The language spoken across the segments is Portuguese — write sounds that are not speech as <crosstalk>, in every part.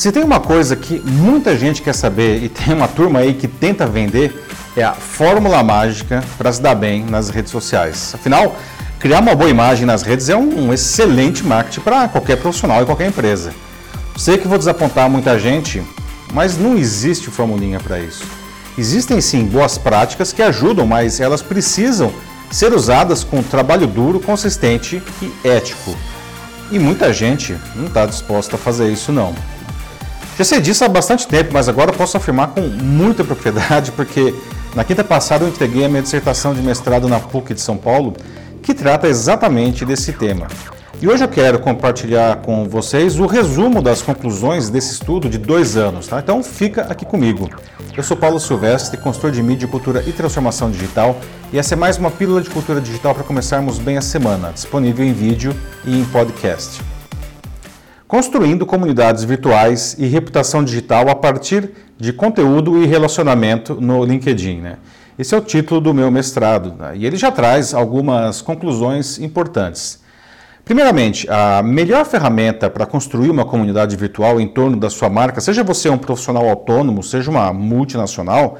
Se tem uma coisa que muita gente quer saber e tem uma turma aí que tenta vender, é a fórmula mágica para se dar bem nas redes sociais. Afinal, criar uma boa imagem nas redes é um excelente marketing para qualquer profissional e qualquer empresa. Sei que vou desapontar muita gente, mas não existe formulinha para isso. Existem sim boas práticas que ajudam, mas elas precisam ser usadas com trabalho duro, consistente e ético. E muita gente não está disposta a fazer isso não. Já sei disso há bastante tempo, mas agora posso afirmar com muita propriedade, porque na quinta passada eu entreguei a minha dissertação de mestrado na PUC de São Paulo, que trata exatamente desse tema. E hoje eu quero compartilhar com vocês o resumo das conclusões desse estudo de dois anos, tá? Então fica aqui comigo. Eu sou Paulo Silvestre, consultor de mídia, cultura e transformação digital, e essa é mais uma pílula de cultura digital para começarmos bem a semana, disponível em vídeo e em podcast. Construindo comunidades virtuais e reputação digital a partir de conteúdo e relacionamento no LinkedIn, né? Esse é o título do meu mestrado, né? e ele já traz algumas conclusões importantes. Primeiramente, a melhor ferramenta para construir uma comunidade virtual em torno da sua marca, seja você um profissional autônomo, seja uma multinacional,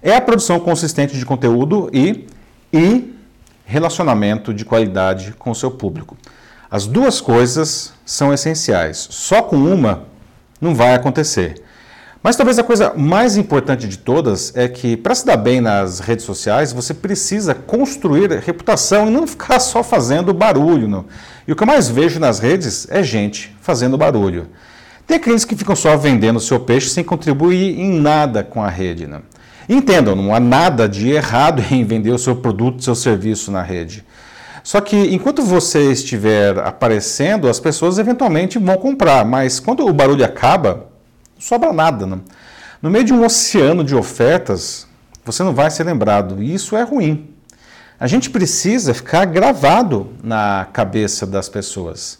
é a produção consistente de conteúdo e, e relacionamento de qualidade com o seu público. As duas coisas são essenciais. Só com uma não vai acontecer. Mas talvez a coisa mais importante de todas é que, para se dar bem nas redes sociais, você precisa construir reputação e não ficar só fazendo barulho. Não. E o que eu mais vejo nas redes é gente fazendo barulho. Tem aqueles que ficam só vendendo seu peixe sem contribuir em nada com a rede. Não. Entendam, não há nada de errado <laughs> em vender o seu produto, seu serviço na rede. Só que enquanto você estiver aparecendo, as pessoas eventualmente vão comprar, mas quando o barulho acaba, sobra nada. Né? No meio de um oceano de ofertas, você não vai ser lembrado, e isso é ruim. A gente precisa ficar gravado na cabeça das pessoas.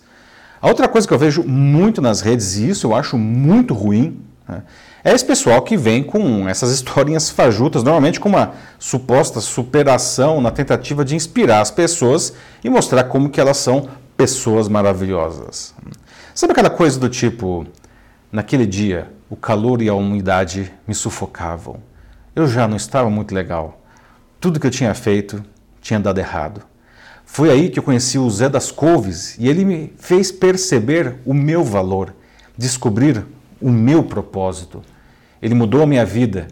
A outra coisa que eu vejo muito nas redes, e isso eu acho muito ruim, né, é esse pessoal que vem com essas historinhas fajutas, normalmente com uma suposta superação na tentativa de inspirar as pessoas e mostrar como que elas são pessoas maravilhosas. Sabe aquela coisa do tipo, Naquele dia, o calor e a umidade me sufocavam. Eu já não estava muito legal. Tudo que eu tinha feito tinha dado errado. Foi aí que eu conheci o Zé das Couves e ele me fez perceber o meu valor, descobrir o meu propósito. Ele mudou a minha vida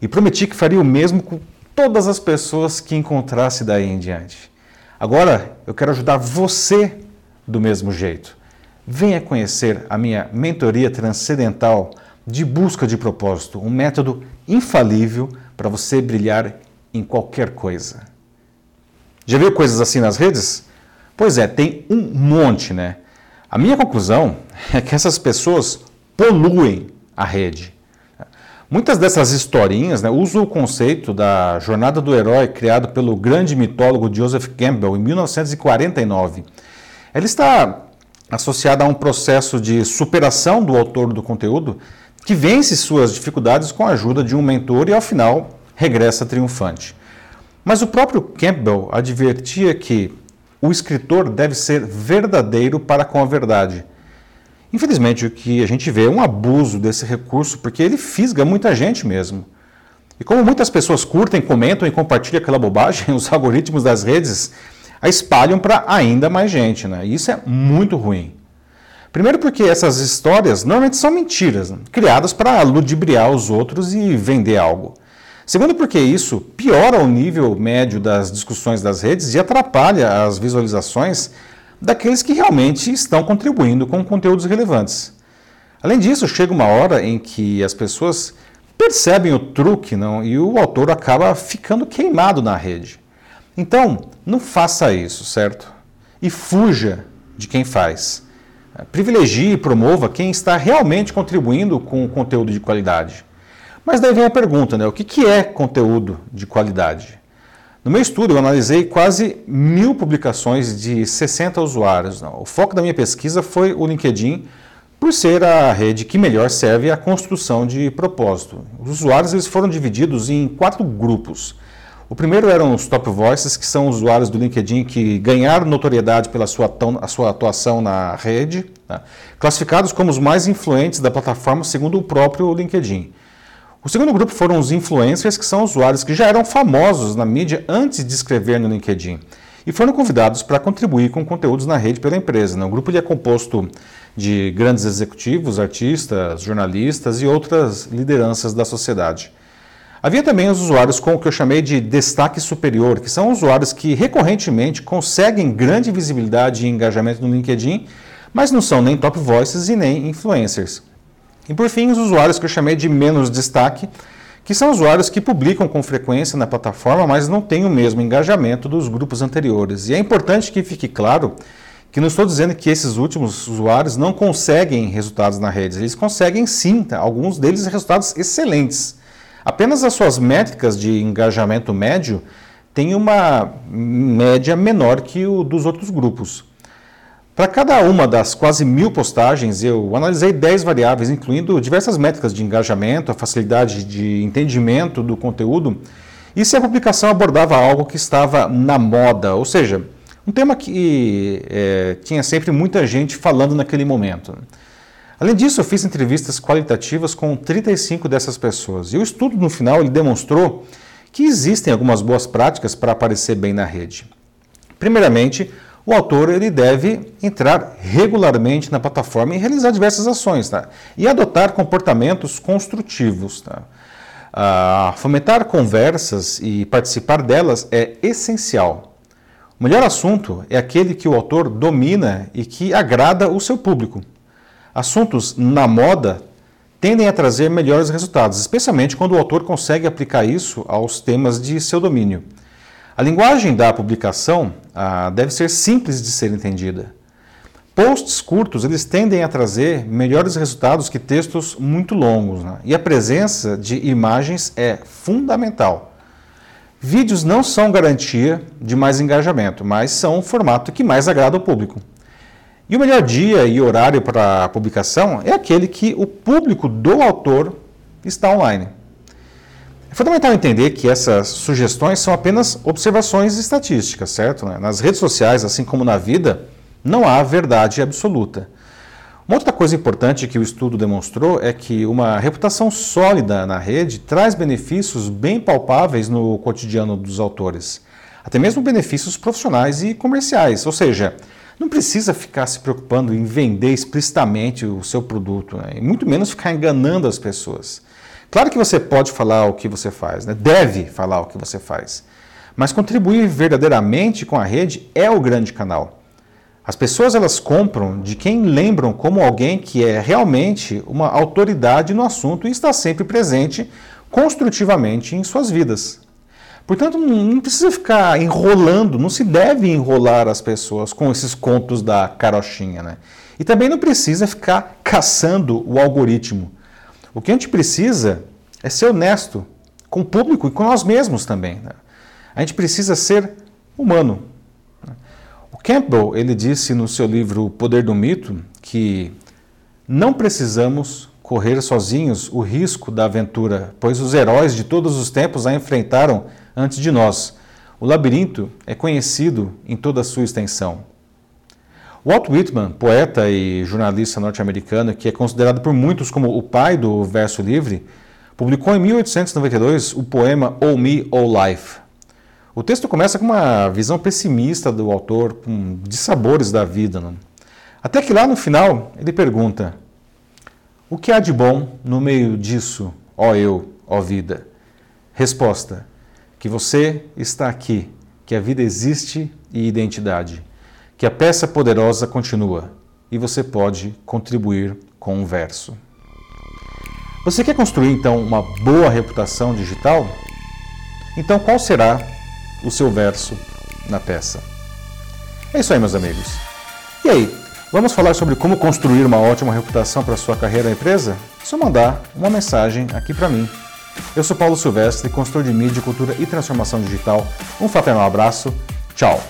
e prometi que faria o mesmo com todas as pessoas que encontrasse daí em diante. Agora eu quero ajudar você do mesmo jeito. Venha conhecer a minha mentoria transcendental de busca de propósito, um método infalível para você brilhar em qualquer coisa. Já viu coisas assim nas redes? Pois é, tem um monte, né? A minha conclusão <laughs> é que essas pessoas poluem a rede. Muitas dessas historinhas né, usam o conceito da jornada do herói criado pelo grande mitólogo Joseph Campbell em 1949. Ela está associada a um processo de superação do autor do conteúdo que vence suas dificuldades com a ajuda de um mentor e, ao final, regressa triunfante. Mas o próprio Campbell advertia que o escritor deve ser verdadeiro para com a verdade. Infelizmente, o que a gente vê é um abuso desse recurso, porque ele fisga muita gente mesmo. E como muitas pessoas curtem, comentam e compartilham aquela bobagem, <laughs> os algoritmos das redes a espalham para ainda mais gente. Né? E isso é muito ruim. Primeiro, porque essas histórias normalmente são mentiras, né? criadas para ludibriar os outros e vender algo. Segundo, porque isso piora o nível médio das discussões das redes e atrapalha as visualizações daqueles que realmente estão contribuindo com conteúdos relevantes. Além disso, chega uma hora em que as pessoas percebem o truque não, e o autor acaba ficando queimado na rede. Então, não faça isso, certo? E fuja de quem faz. Privilegie e promova quem está realmente contribuindo com o conteúdo de qualidade. Mas daí vem a pergunta, né? O que é conteúdo de qualidade? No meu estudo, eu analisei quase mil publicações de 60 usuários. O foco da minha pesquisa foi o LinkedIn, por ser a rede que melhor serve à construção de propósito. Os usuários eles foram divididos em quatro grupos. O primeiro eram os top voices, que são usuários do LinkedIn que ganharam notoriedade pela sua, a sua atuação na rede, né? classificados como os mais influentes da plataforma segundo o próprio LinkedIn. O segundo grupo foram os influencers, que são usuários que já eram famosos na mídia antes de escrever no LinkedIn e foram convidados para contribuir com conteúdos na rede pela empresa. Né? O grupo é composto de grandes executivos, artistas, jornalistas e outras lideranças da sociedade. Havia também os usuários com o que eu chamei de destaque superior, que são usuários que recorrentemente conseguem grande visibilidade e engajamento no LinkedIn, mas não são nem top voices e nem influencers. E por fim, os usuários que eu chamei de menos destaque, que são usuários que publicam com frequência na plataforma, mas não têm o mesmo engajamento dos grupos anteriores. E é importante que fique claro que não estou dizendo que esses últimos usuários não conseguem resultados na rede. Eles conseguem sim, tá? alguns deles resultados excelentes. Apenas as suas métricas de engajamento médio têm uma média menor que o dos outros grupos. Para cada uma das quase mil postagens, eu analisei 10 variáveis, incluindo diversas métricas de engajamento, a facilidade de entendimento do conteúdo e se a publicação abordava algo que estava na moda, ou seja, um tema que é, tinha sempre muita gente falando naquele momento. Além disso, eu fiz entrevistas qualitativas com 35 dessas pessoas e o estudo no final ele demonstrou que existem algumas boas práticas para aparecer bem na rede. Primeiramente, o autor ele deve entrar regularmente na plataforma e realizar diversas ações tá? e adotar comportamentos construtivos. Tá? Ah, fomentar conversas e participar delas é essencial. O melhor assunto é aquele que o autor domina e que agrada o seu público. Assuntos na moda tendem a trazer melhores resultados, especialmente quando o autor consegue aplicar isso aos temas de seu domínio. A linguagem da publicação ah, deve ser simples de ser entendida. Posts curtos eles tendem a trazer melhores resultados que textos muito longos, né? e a presença de imagens é fundamental. Vídeos não são garantia de mais engajamento, mas são o formato que mais agrada ao público. E o melhor dia e horário para publicação é aquele que o público do autor está online. É fundamental entender que essas sugestões são apenas observações estatísticas, certo? Né? Nas redes sociais, assim como na vida, não há verdade absoluta. Uma outra coisa importante que o estudo demonstrou é que uma reputação sólida na rede traz benefícios bem palpáveis no cotidiano dos autores, até mesmo benefícios profissionais e comerciais, ou seja, não precisa ficar se preocupando em vender explicitamente o seu produto, né? e muito menos ficar enganando as pessoas. Claro que você pode falar o que você faz, né? deve falar o que você faz. Mas contribuir verdadeiramente com a rede é o grande canal. As pessoas elas compram de quem lembram como alguém que é realmente uma autoridade no assunto e está sempre presente construtivamente em suas vidas. Portanto, não precisa ficar enrolando, não se deve enrolar as pessoas com esses contos da carochinha. Né? E também não precisa ficar caçando o algoritmo. O que a gente precisa é ser honesto com o público e com nós mesmos também. Né? A gente precisa ser humano. O Campbell ele disse no seu livro O Poder do Mito que não precisamos correr sozinhos o risco da aventura, pois os heróis de todos os tempos a enfrentaram antes de nós. O labirinto é conhecido em toda a sua extensão. Walt Whitman, poeta e jornalista norte-americano, que é considerado por muitos como o pai do verso livre, publicou em 1892 o poema Oh Me, Oh Life. O texto começa com uma visão pessimista do autor, com dissabores da vida. Não? Até que lá no final ele pergunta: O que há de bom no meio disso, ó eu, ó vida? Resposta: Que você está aqui, que a vida existe e identidade que a peça poderosa continua e você pode contribuir com um verso. Você quer construir então uma boa reputação digital? Então qual será o seu verso na peça? É isso aí, meus amigos. E aí, vamos falar sobre como construir uma ótima reputação para sua carreira na empresa? É só mandar uma mensagem aqui para mim. Eu sou Paulo Silvestre, consultor de mídia, cultura e transformação digital. Um fraternal abraço. Tchau.